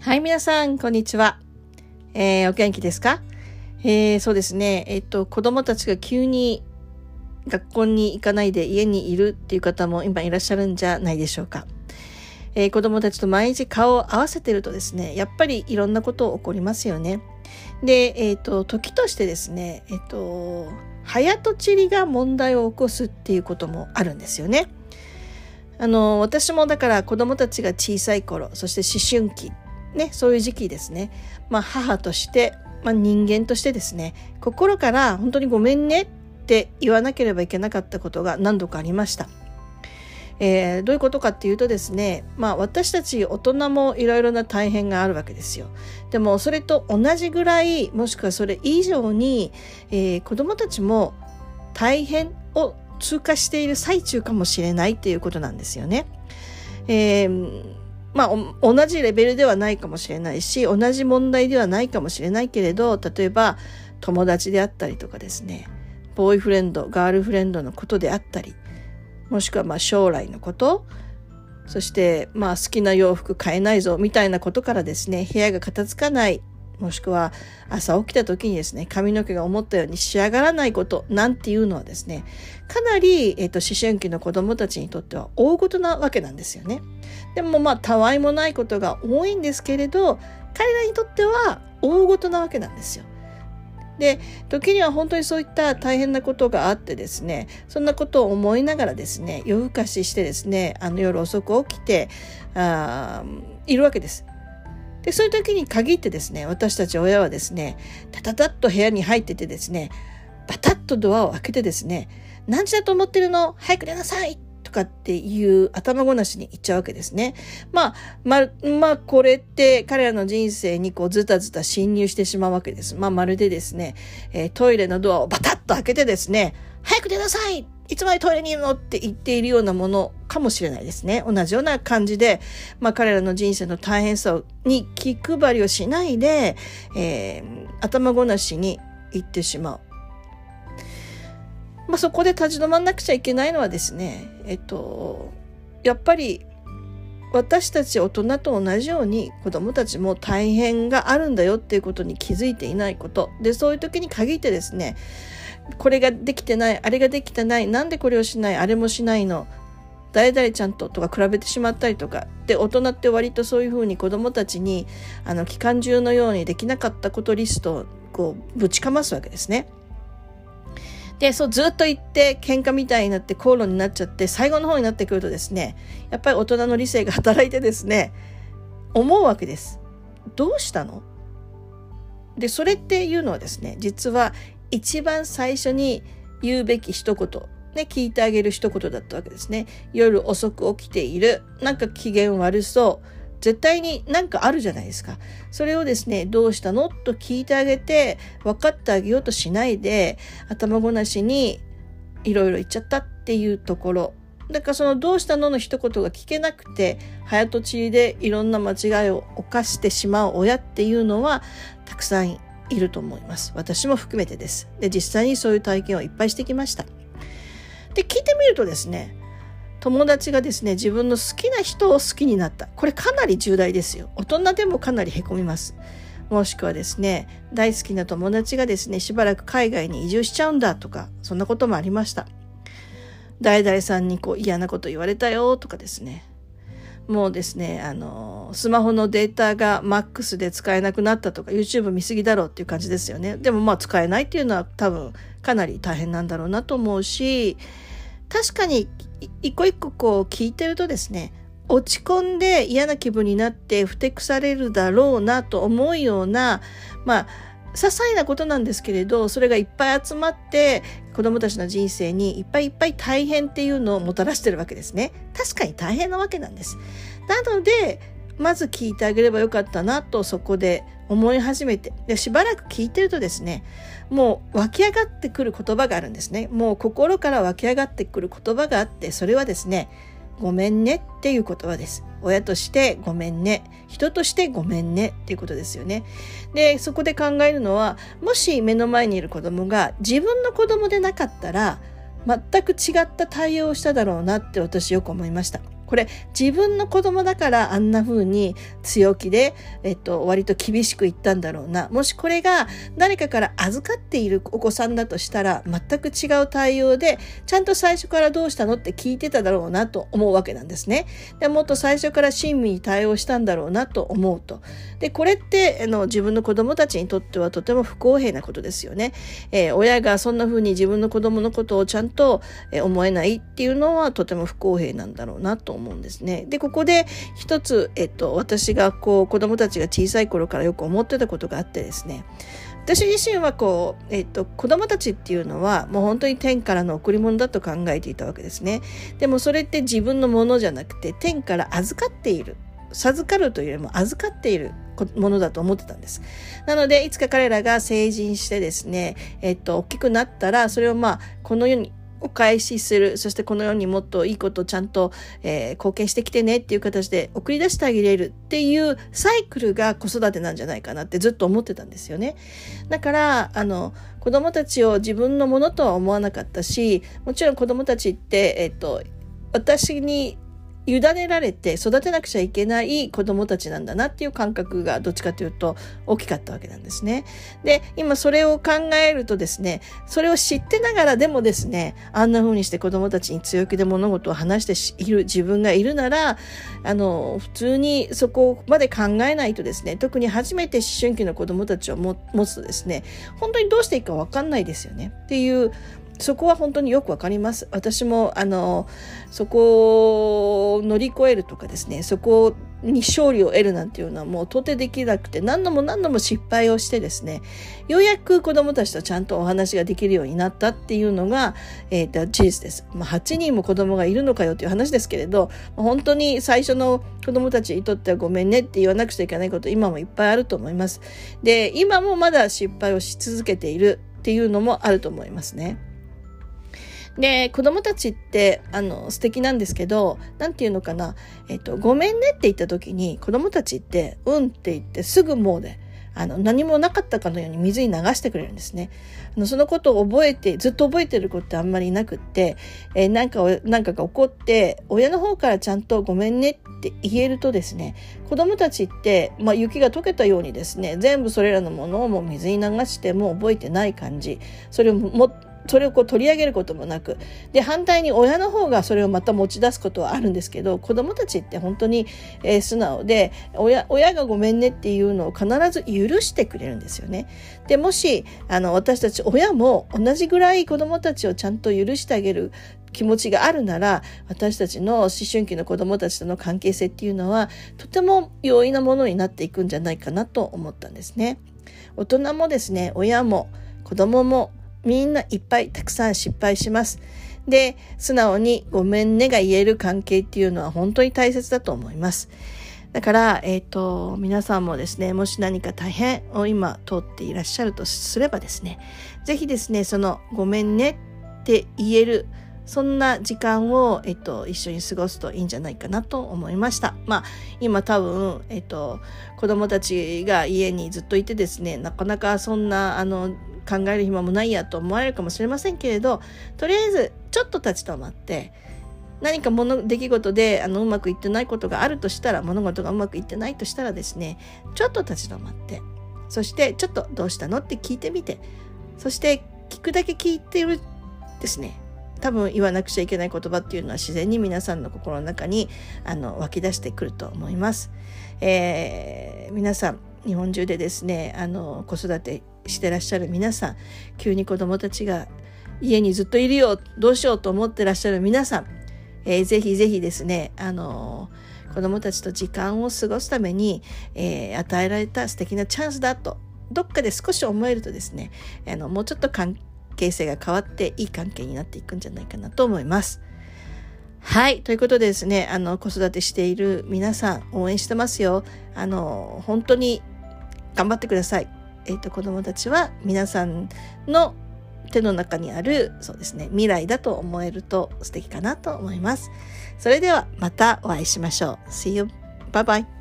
はい、皆さん、こんにちは。えー、お元気ですか？えー、そうですね。えっと、子供たちが急に学校に行かないで家にいるっていう方も今いらっしゃるんじゃないでしょうか。えー、子供たちと毎日顔を合わせてるとですね、やっぱりいろんなこと起こりますよね。で、えっ、と、時としてですね、えっ、と、早とちりが問題を起こすっていうこともあるんですよね。あの、私もだから子供たちが小さい頃、そして思春期ね、そういう時期ですね。まあ、母として、まあ、人間としてですね、心から本当にごめんねって言わなければいけなかったことが何度かありました。えー、どういうことかっていうとですね、まあ私たち大人もいろいろな大変があるわけですよ。でもそれと同じぐらい、もしくはそれ以上に、えー、子供たちも大変を通過している最中かもしれないっていうことなんですよね。えーまあ、同じレベルではないかもしれないし、同じ問題ではないかもしれないけれど、例えば友達であったりとかですね、ボーイフレンド、ガールフレンドのことであったり、もしくはまあ将来のこと、そしてまあ好きな洋服買えないぞみたいなことからですね、部屋が片付かないもしくは朝起きた時にですね、髪の毛が思ったように仕上がらないことなんていうのはですね、かなり、えっ、と、思春期の子供たちにとっては大事なわけなんですよね。でもまあ、たわいもないことが多いんですけれど、彼らにとっては大事なわけなんですよ。で、時には本当にそういった大変なことがあってですね、そんなことを思いながらですね、夜更かししてですね、あの夜遅く起きて、あいるわけです。で、そういう時に限ってですね、私たち親はですね、タタタッと部屋に入っててですね、バタッとドアを開けてですね、何時だと思ってるの？早く出なさいかっていう頭ごなしに言っちゃうわけですね。まあ、ま、まあ、これって彼らの人生にこうズタズタ侵入してしまうわけです。まあ、まるでですね、えー、トイレのドアをバタッと開けてですね、早く出なさいいつまでトイレにいるの？って言っているようなものかもしれないですね。同じような感じで、まあ彼らの人生の大変さに気配りをしないで、えー、頭ごなしに言ってしまう。まあそこで立ち止まんなくちゃいけないのはですね、えっと、やっぱり私たち大人と同じように子供たちも大変があるんだよっていうことに気づいていないこと。で、そういう時に限ってですね、これができてない、あれができてない、なんでこれをしない、あれもしないの、誰々ちゃんととか比べてしまったりとか、で、大人って割とそういうふうに子供たちに、あの、期間中のようにできなかったことリストをこう、ぶちかますわけですね。で、そうずっと言って喧嘩みたいになって口論になっちゃって最後の方になってくるとですね、やっぱり大人の理性が働いてですね、思うわけです。どうしたの？で、それっていうのはですね、実は一番最初に言うべき一言、ね、聞いてあげる一言だったわけですね。夜遅く起きている。なんか機嫌悪そう。絶対になんかあるじゃないですか。それをですね、どうしたの？と聞いてあげて、分かってあげようとしないで、頭ごなしにいろいろ言っちゃったっていうところ。だからそのどうしたのの一言が聞けなくて、早とちりでいろんな間違いを犯してしまう親っていうのはたくさんいると思います。私も含めてです。で、実際にそういう体験をいっぱいしてきました。で、聞いてみるとですね、友達がですね、自分の好きな人を好きになった。これかなり重大ですよ。大人でもかなり凹みます。もしくはですね、大好きな友達がですね、しばらく海外に移住しちゃうんだとか、そんなこともありました。誰々さんにこう嫌なこと言われたよとかですね。もうですね、あの、スマホのデータが MAX で使えなくなったとか、YouTube 見すぎだろうっていう感じですよね。でもまあ使えないっていうのは多分かなり大変なんだろうなと思うし、確かに一個一個こう聞いてるとですね、落ち込んで嫌な気分になってふてくされるだろうなと思うような、まあ、些細なことなんですけれど、それがいっぱい集まって子供たちの人生にいっぱいいっぱい大変っていうのをもたらしてるわけですね。確かに大変なわけなんです。なので、まず聞いてあげればよかったなとそこで思い始めて、で、しばらく聞いてるとですね、もう湧き上がってくる言葉があるんですね。もう心から湧き上がってくる言葉があって、それはですね、ごめんねっていう言葉です。親としてごめんね。人としてごめんねっていうことですよね。で、そこで考えるのは、もし目の前にいる子供が自分の子供でなかったら、全く違った対応をしただろうなって私よく思いました。これ自分の子供だからあんな風に強気で、えっと、割と厳しく言ったんだろうな。もしこれが誰かから預かっているお子さんだとしたら全く違う対応でちゃんと最初からどうしたのって聞いてただろうなと思うわけなんですね。でもっと最初から親身に対応したんだろうなと思うと。でこれってあの自分の子供たちにとってはとても不公平なことですよね。えー、親がそんな風に自分の子供のことをちゃんと思えないっていうのはとても不公平なんだろうなと思うんですね。で、ここで一つ、えっと、私がこう子供たちが小さい頃からよく思ってたことがあってですね、私自身はこう、えっと、子供たちっていうのはもう本当に天からの贈り物だと考えていたわけですね。でもそれって自分のものじゃなくて天から預かっている。授かるというよりも預かっているものだと思ってたんです。なので、いつか彼らが成人してですね、えっと、大きくなったら、それをまあ、この世にお返しするそしてこのようにもっといいことをちゃんと、えー、貢献してきてねっていう形で送り出してあげれるっていうサイクルが子育てなんじゃないかなってずっと思ってたんですよね。だからあの子供たちを自分のものとは思わなかったしもちろん子供たちって、えっと、私に委ねられて育てなくちゃいけない子供たちなんだなっていう感覚がどっちかというと大きかったわけなんですね。で、今それを考えるとですね、それを知ってながらでもですね、あんな風にして子供たちに強気で物事を話している自分がいるなら、あの、普通にそこまで考えないとですね、特に初めて思春期の子供たちを持つとですね、本当にどうしていいかわかんないですよねっていうそこは本当によくわかります。私もあのそこを乗り越えるとかですねそこに勝利を得るなんていうのはもう到底できなくて何度も何度も失敗をしてですねようやく子どもたちとちゃんとお話ができるようになったっていうのが、えっー、事実です。まあ、8人も子供がいるのかよという話ですけれど本当に最初の子どもたちにとってはごめんねって言わなくちゃいけないこと今もいっぱいあると思います。で今もまだ失敗をし続けているっていうのもあると思いますね。で、子供たちって、あの、素敵なんですけど、なんていうのかな、えっと、ごめんねって言った時に、子供たちって、うんって言ってすぐもうで、あの、何もなかったかのように水に流してくれるんですね。あの、そのことを覚えて、ずっと覚えてる子ってあんまりいなくって、えー、なんか、なんかが起こって、親の方からちゃんとごめんねって言えるとですね、子供たちって、まあ、雪が溶けたようにですね、全部それらのものをもう水に流してもう覚えてない感じ、それをもそれをこう取り上げることもなくで反対に親の方がそれをまた持ち出すことはあるんですけど子どもたちって本当に、えー、素直で親親がごめんねっていうのを必ず許してくれるんですよね。でもしあの私たち親も同じぐらい子どもたちをちゃんと許してあげる気持ちがあるなら私たちの思春期の子どもたちとの関係性っていうのはとても容易なものになっていくんじゃないかなと思ったんですね。大人もですね親も子供もみんないっぱいたくさん失敗します。で、素直にごめんねが言える関係っていうのは本当に大切だと思います。だから、えっ、ー、と、皆さんもですね、もし何か大変を今通っていらっしゃるとすればですね、ぜひですね、そのごめんねって言える、そんな時間を、えっと、一緒に過ごすといいんじゃないかなと思いました。まあ、今多分、えっと、子供たちが家にずっといてですね、なかなかそんな、あの、考える暇もないやと思われるかもしれませんけれどとりあえずちょっと立ち止まって何か物出来事であのうまくいってないことがあるとしたら物事がうまくいってないとしたらですねちょっと立ち止まってそしてちょっとどうしたのって聞いてみてそして聞くだけ聞いてるですね多分言わなくちゃいけない言葉っていうのは自然に皆さんの心の中にあの湧き出してくると思います。えー、皆さん日本中でですねあの子育てしてらっしゃる皆さん急に子どもたちが家にずっといるよどうしようと思ってらっしゃる皆さん、えー、ぜひぜひですねあの子どもたちと時間を過ごすために、えー、与えられた素敵なチャンスだとどっかで少し思えるとですねあのもうちょっと関係性が変わっていい関係になっていくんじゃないかなと思います。はい。ということでですね、あの、子育てしている皆さん、応援してますよ。あの、本当に頑張ってください。えっ、ー、と、子供たちは皆さんの手の中にある、そうですね、未来だと思えると素敵かなと思います。それではまたお会いしましょう。See you. Bye bye.